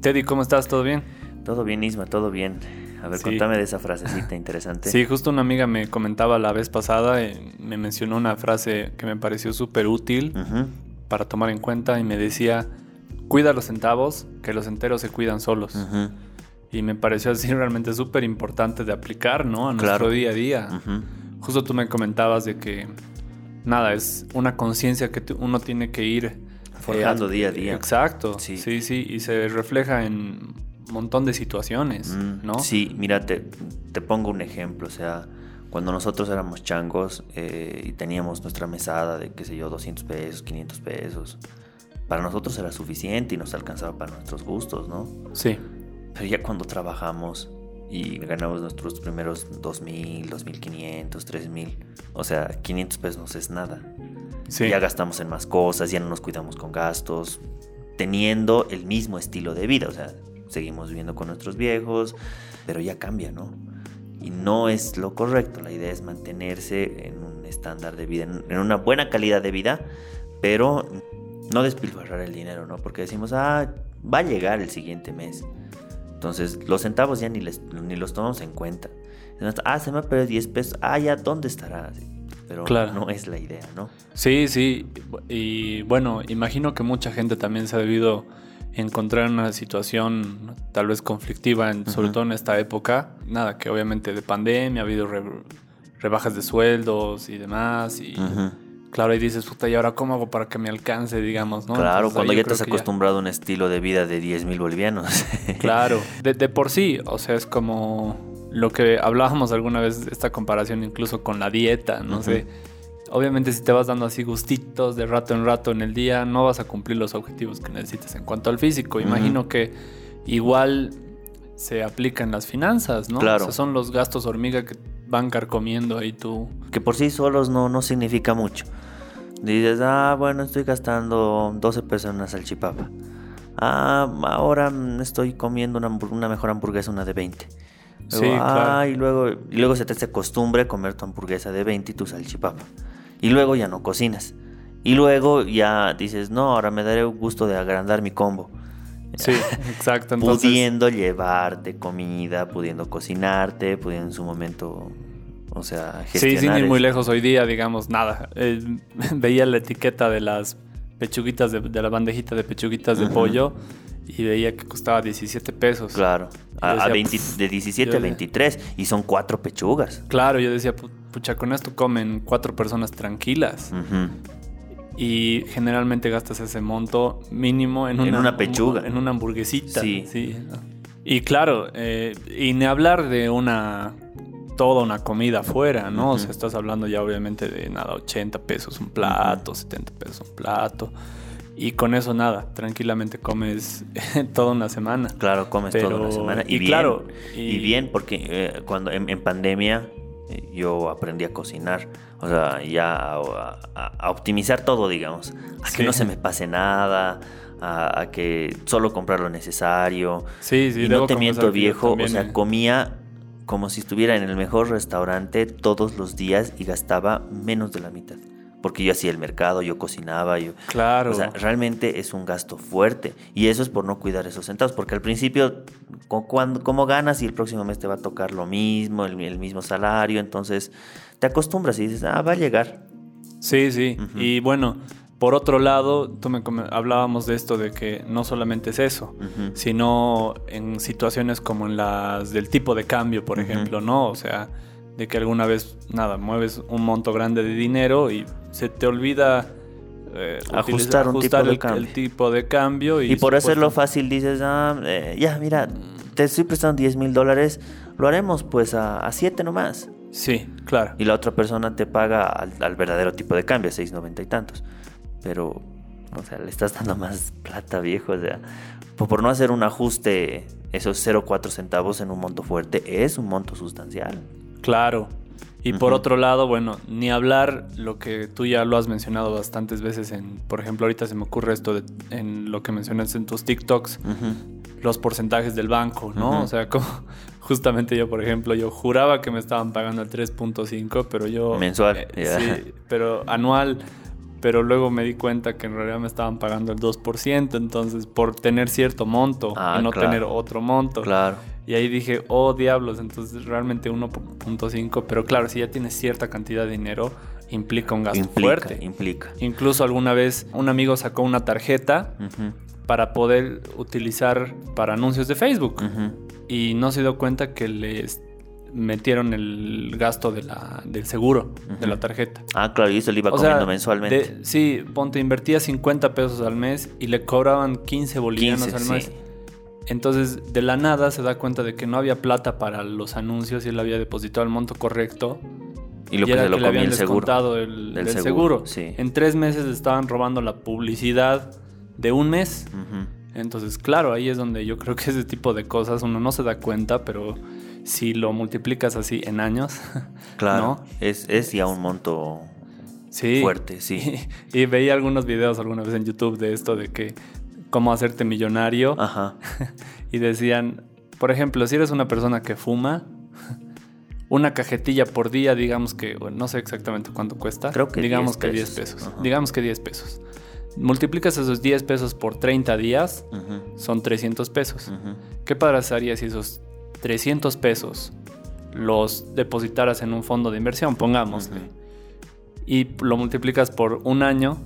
Teddy, ¿cómo estás? ¿Todo bien? Todo bien, Isma, todo bien. A ver, Sí. contame de esa frasecita interesante. Sí, justo una amiga me comentaba la vez pasada, eh, me mencionó una frase que me pareció súper útil para tomar en cuenta y me decía, cuida los centavos, que los enteros se cuidan solos. Y me pareció así realmente súper importante de aplicar, ¿no? A nuestro Claro. día a día. Justo tú me comentabas de que, nada, es una conciencia que uno tiene que ir... Forjando eh, día a día. Exacto, Sí. sí. sí, y se refleja en un montón de situaciones, Mm, ¿no? Sí, mira, te, te pongo un ejemplo. O sea, cuando nosotros éramos changos eh, y teníamos nuestra mesada de, qué sé yo, 200 pesos, 500 pesos, para nosotros era suficiente y nos alcanzaba para nuestros gustos, ¿no? Sí, Pero ya cuando trabajamos y ganamos nuestros primeros 2.000, 2.500, 3.000, o sea, 500 pesos no es nada. Sí. Ya gastamos en más cosas, ya no nos cuidamos con gastos, teniendo el mismo estilo de vida. O sea, seguimos viviendo con nuestros viejos, pero ya cambia, ¿no? Y no es lo correcto. La idea es mantenerse en un estándar de vida, en una buena calidad de vida, pero no despilfarrar el dinero, ¿no? Porque decimos, ah, va a llegar el siguiente mes. Entonces, los centavos ya ni, les, ni los tomamos en cuenta. Ah, se me ha perdido 10 pesos. Ah, ya, ¿dónde estará? Pero Claro. no es la idea, ¿no? Sí, sí. Y bueno, imagino que mucha gente también se ha debido encontrar en una situación tal vez conflictiva, en- sobre todo en esta época. Nada, que obviamente de pandemia ha habido re- rebajas de sueldos y demás. Y claro, y dices, puta, ¿y ahora cómo hago para que me alcance, digamos? ¿no? Claro, Entonces, cuando ya te has ya- acostumbrado a un estilo de vida de 10 mil bolivianos. Claro, de, de por sí, o sea, es como lo que hablábamos alguna vez, esta comparación incluso con la dieta, no sé. Obviamente si te vas dando así gustitos de rato en rato en el día, no vas a cumplir los objetivos que necesites en cuanto al físico. Imagino que igual se aplica en las finanzas, ¿no? Claro. O sea, son los gastos hormiga que van carcomiendo ahí tú. que por sí solos no, no significa mucho. Dices, ah, bueno, estoy gastando 12 pesos en una salchipapa. Ah, ahora mm, estoy comiendo una mejor hamburguesa, una de 20. Luego, Sí, ah, claro. y luego, y luego se te hace costumbre comer tu hamburguesa de 20 y tu salchipapa. Y luego ya no cocinas. Y luego ya dices, no, ahora me daré gusto de agrandar mi combo. Sí, exacto. Entonces, pudiendo llevarte comida, pudiendo cocinarte, pudiendo en su momento, o sea, Sí, sin gestionar ir muy lejos hoy día, digamos, nada. Eh, veía la etiqueta de las pechuguitas, de, de la bandejita de pechuguitas de pollo y veía que costaba 17 pesos. Claro, a, Yo a decía, 20 "Pff", de 17 yo a de- 23 y son cuatro pechugas. Claro, yo decía, "Pu- pucha, con esto comen cuatro personas tranquilas. Y generalmente gastas ese monto mínimo en En una, pechuga. En una hamburguesita. Sí. Y claro, eh, y ni hablar de una. Toda una comida afuera, ¿no? O sea, estás hablando ya obviamente de nada, 80 pesos un plato, 70 pesos un plato. Y con eso nada, tranquilamente comes toda una semana. Claro, comes Pero- toda una semana. Y, y bien, claro, y... y- bien, porque eh, cuando en, en pandemia eh, yo aprendí a cocinar. O sea, ya a, a- a optimizar todo, digamos. A que no se me pase nada. A, a que solo comprar lo necesario. Sí, sí, y no te miento, viejo. O sea, comía como si estuviera en el mejor restaurante todos los días y gastaba menos de la mitad. Porque yo hacía el mercado, yo cocinaba, yo... Claro. O sea, realmente es un gasto fuerte. Y eso es por no cuidar esos centavos. Porque al principio, como ganas y el próximo mes te va a tocar lo mismo, el, el mismo salario, entonces te acostumbras y dices, ah, va a llegar. Sí, sí. Y bueno, por otro lado, tú me hablábamos de esto de que no solamente es eso, sino en situaciones como en las del tipo de cambio, por ejemplo, ¿no? O sea, de que alguna vez, nada, mueves un monto grande de dinero y se te olvida eh, Ajustar un tipo ajustar de el, cambio. el tipo de cambio. Y, Y por hacerlo supuesto- fácil dices, ah, eh, ya, mira, te estoy prestando 10 mil dólares, lo haremos pues a 7 nomás. Sí, claro. Y la otra persona te paga al, al verdadero tipo de cambio, 6.90 y tantos. Pero, o sea, le estás dando más plata, viejo. O sea, por, no hacer un ajuste, esos 0.4 centavos en un monto fuerte es un monto sustancial. Claro. Y por otro lado, bueno, ni hablar lo que tú ya lo has mencionado bastantes veces en, por ejemplo, ahorita se me ocurre esto de, en lo que mencionas en tus TikToks, los porcentajes del banco, ¿no? O sea, como justamente yo, por ejemplo, yo juraba que me estaban pagando el 3.5, pero yo... Mensual, eh, sí, pero anual pero luego me di cuenta que en realidad me estaban pagando el 2%, entonces por tener cierto monto Ah, y no claro. tener otro monto. Claro. Y ahí dije, oh diablos, entonces realmente 1.5, pero claro, si ya tienes cierta cantidad de dinero, implica un gasto Implica, fuerte. implica. Incluso alguna vez un amigo sacó una tarjeta para poder utilizar para anuncios de Facebook y no se dio cuenta que les metieron el gasto de la, del seguro de la tarjeta. Ah, claro, y eso le iba O sea, mensualmente. de- sí, ponte, invertía 50 pesos al mes y le cobraban 15 bolivianos 15, al sí. mes. Entonces, de la nada se da cuenta de que no había plata para los anuncios y él había depositado el monto correcto. Y lo que era se lo que le habían el seguro. descontado el, Del seguro, seguro. sí. En tres meses estaban robando la publicidad de un mes. Entonces, claro, ahí es donde yo creo que ese tipo de cosas uno no se da cuenta, pero si lo multiplicas así en años, Claro. ¿no? Es, es ya un monto Sí. fuerte, sí. Y, veía algunos videos alguna vez en YouTube de esto de que cómo hacerte millonario Ajá. y decían, por ejemplo, si eres una persona que fuma, una cajetilla por día, digamos que, bueno, no sé exactamente cuánto cuesta, Creo que digamos 10 que 10 pesos. Ajá. digamos que 10 pesos. Multiplicas esos 10 pesos por 30 días, son 300 pesos. ujú. ¿Qué pasaría si esos 300 pesos los depositaras en un fondo de inversión, pongámosle, Ujú. y lo multiplicas por un año,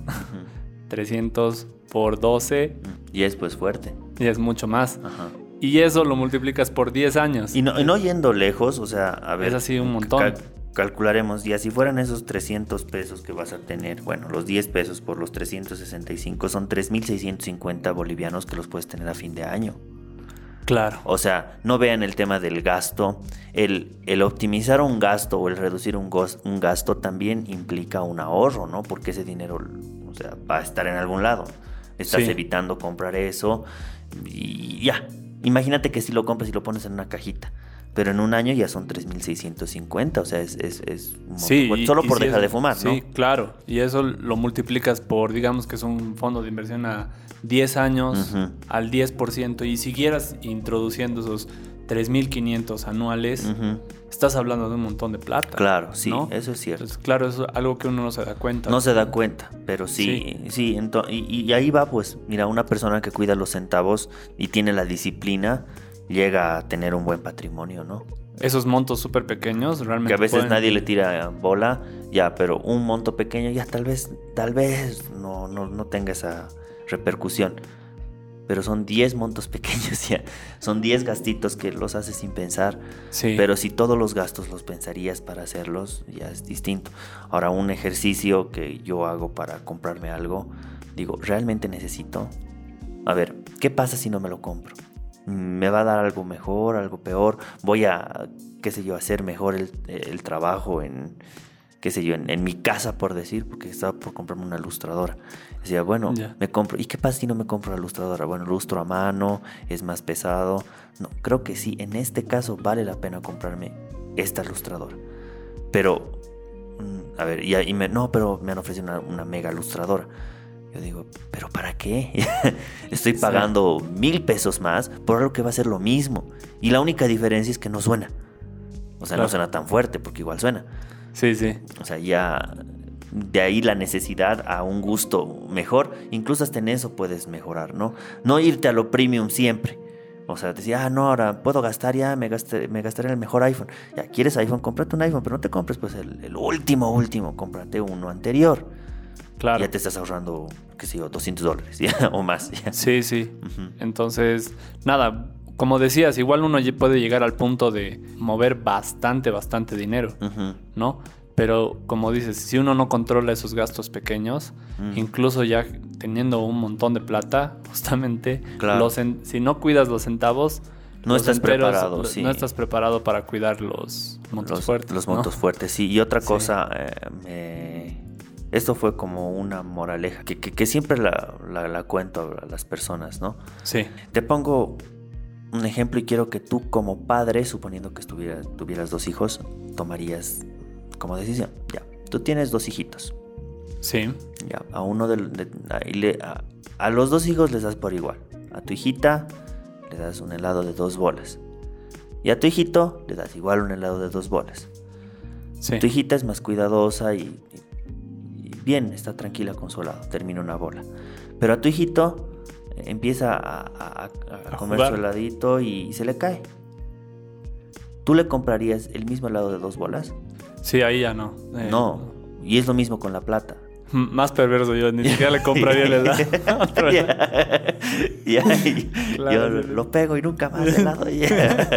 300 por 12, Y es pues fuerte. y es mucho más. Ajá. Y eso lo multiplicas por 10 años. Y no, y no yendo lejos, o sea, a ver. Es así un montón. cal- calcularemos, ya si fueran esos 300 pesos que vas a tener, bueno, los 10 pesos por los 365 son 3.650 bolivianos que los puedes tener a fin de año. Claro. O sea, no vean el tema del gasto. El, el optimizar un gasto o el reducir un, gasto también implica un ahorro, ¿no? Porque ese dinero, o sea, va a estar en algún lado. Estás Sí. evitando comprar eso y ya. Imagínate que si lo compras y lo pones en una cajita. Pero en un año ya son 3.650, o sea, es, es, es un Sí, y- solo por dejar de fumar, ¿no? Sí, claro. Y eso lo multiplicas por, digamos que es un fondo de inversión a 10 años, Ujú. al 10%, y siguieras introduciendo esos 3.500 anuales, Ujú. estás hablando de un montón de plata. Claro, sí, ¿no? eso es cierto. Entonces, claro, eso es algo que uno no se da cuenta. No se da cuenta, pero sí, sí, y, y ahí va, pues, mira, una persona que cuida los centavos y tiene la disciplina, llega a tener un buen patrimonio, ¿no? Esos montos súper pequeños realmente. Que a veces pueden- nadie le tira bola, ya, pero un monto pequeño ya tal vez, tal vez no, no, no tenga esa repercusión. Pero son 10 montos pequeños ya, son 10 gastitos que los haces sin pensar. Sí. Pero si todos los gastos los pensarías para hacerlos, ya es distinto. Ahora, un ejercicio que yo hago para comprarme algo, digo, ¿realmente necesito? A ver, ¿qué pasa si no me lo compro? ¿Me va a dar algo mejor, algo peor? ¿Voy a, qué sé yo, hacer mejor el, el trabajo en, qué sé yo, en, en mi casa, por decir? Porque estaba por comprarme una ilustradora. Decía, bueno, me compro. ¿Y qué pasa si no me compro la ilustradora? Bueno, lustro a mano, es más pesado. No, creo que sí, en este caso vale la pena comprarme esta ilustradora. Pero, mm, a ver, y, y me, no, pero me han ofrecido una, una mega ilustradora. Yo digo, ¿pero para qué? Estoy Sí. pagando mil pesos más por algo que va a ser lo mismo. Y la única diferencia es que no suena. O sea, no suena tan fuerte porque igual suena. Sí, sí. O sea, ya de ahí la necesidad a un gusto mejor. Incluso hasta en eso puedes mejorar, ¿no? No irte a lo premium siempre. O sea, decir, ah, no, ahora puedo gastar ya, me, gasté, me gastaré en el mejor iPhone. Ya, ¿quieres iPhone? Cómprate un iPhone, pero no te compres pues el, el último, último. Cómprate uno anterior. Claro. Ya te estás ahorrando, qué sé yo, 200 dólares ya, o más. ya. Sí, sí. Entonces, nada, como decías, igual uno puede llegar al punto de mover bastante, bastante dinero. ¿no? Pero como dices, si uno no controla esos gastos pequeños, Mm. incluso ya teniendo un montón de plata, justamente, Claro. los en- si no cuidas los centavos, No los estás enteros, preparado, lo- sí. No estás preparado para cuidar los montos los, fuertes. Los ¿no? montos fuertes, sí. Y otra Sí. cosa, eh, me- esto fue como una moraleja que, que- que siempre la, la- la cuento a las personas, ¿no? Sí, Te pongo un ejemplo y quiero que tú como padre, suponiendo que estuviera- tuvieras dos hijos, tomarías como decisión. Ya, tú tienes dos hijitos. sí, Ya, a uno del- de, a, a- a los dos hijos les das por igual. A tu hijita le das un helado de dos bolas. Y a tu hijito le das igual un helado de dos bolas. sí. Tu hijita es más cuidadosa y- y bien, está tranquila con su helado, termina una bola. Pero a tu hijito eh, empieza a, comer jugar. su heladito y se le cae. ¿Tú le comprarías el mismo helado de dos bolas? Sí, ahí ya no. Eh, no. Y es lo mismo con la plata. Más perverso yo, ni siquiera le compraría el helado. Ya, ya, Claro, yo sí, lo pego y nunca más helado. ya.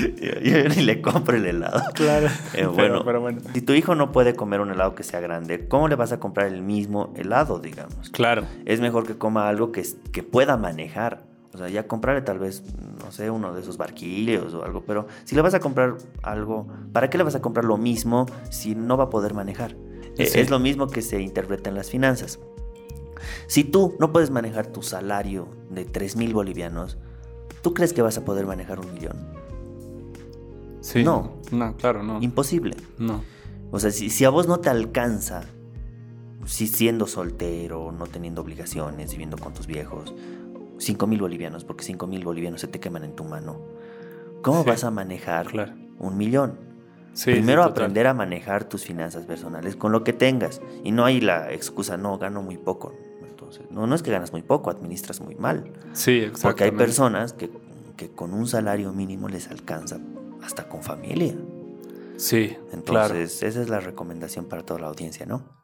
Yo, yo ni le compro el helado. Claro. Eh, Pero- bueno, pero bueno. si tu hijo no puede comer un helado que sea grande, ¿cómo le vas a comprar el mismo helado, digamos? Claro. Es mejor que coma algo que, que pueda manejar. O sea, ya comprarle tal vez, no sé, uno de esos barquillos o algo, pero si le vas a comprar algo, ¿para qué le vas a comprar lo mismo si no va a poder manejar? Eh, Sí. Es lo mismo que se interpreta en las finanzas. Si tú no puedes manejar tu salario de 3 mil bolivianos, ¿tú crees que vas a poder manejar un millón? Sí. No. No, claro, no. Imposible. No. O sea, si, si a vos no te alcanza, si siendo soltero, no teniendo obligaciones, viviendo con tus viejos, 5 mil bolivianos, porque 5 mil bolivianos se te queman en tu mano, ¿cómo Sí, vas a manejar claro. un millón? Sí, Primero sí, aprender a manejar tus finanzas personales con lo que tengas. Y no hay la excusa, no, gano muy poco. Entonces, no, no es que ganas muy poco, administras muy mal. Sí, exacto. Porque hay personas que, que con un salario mínimo les alcanza hasta con familia. Sí, claro. Entonces, esa es la recomendación para toda la audiencia, ¿no?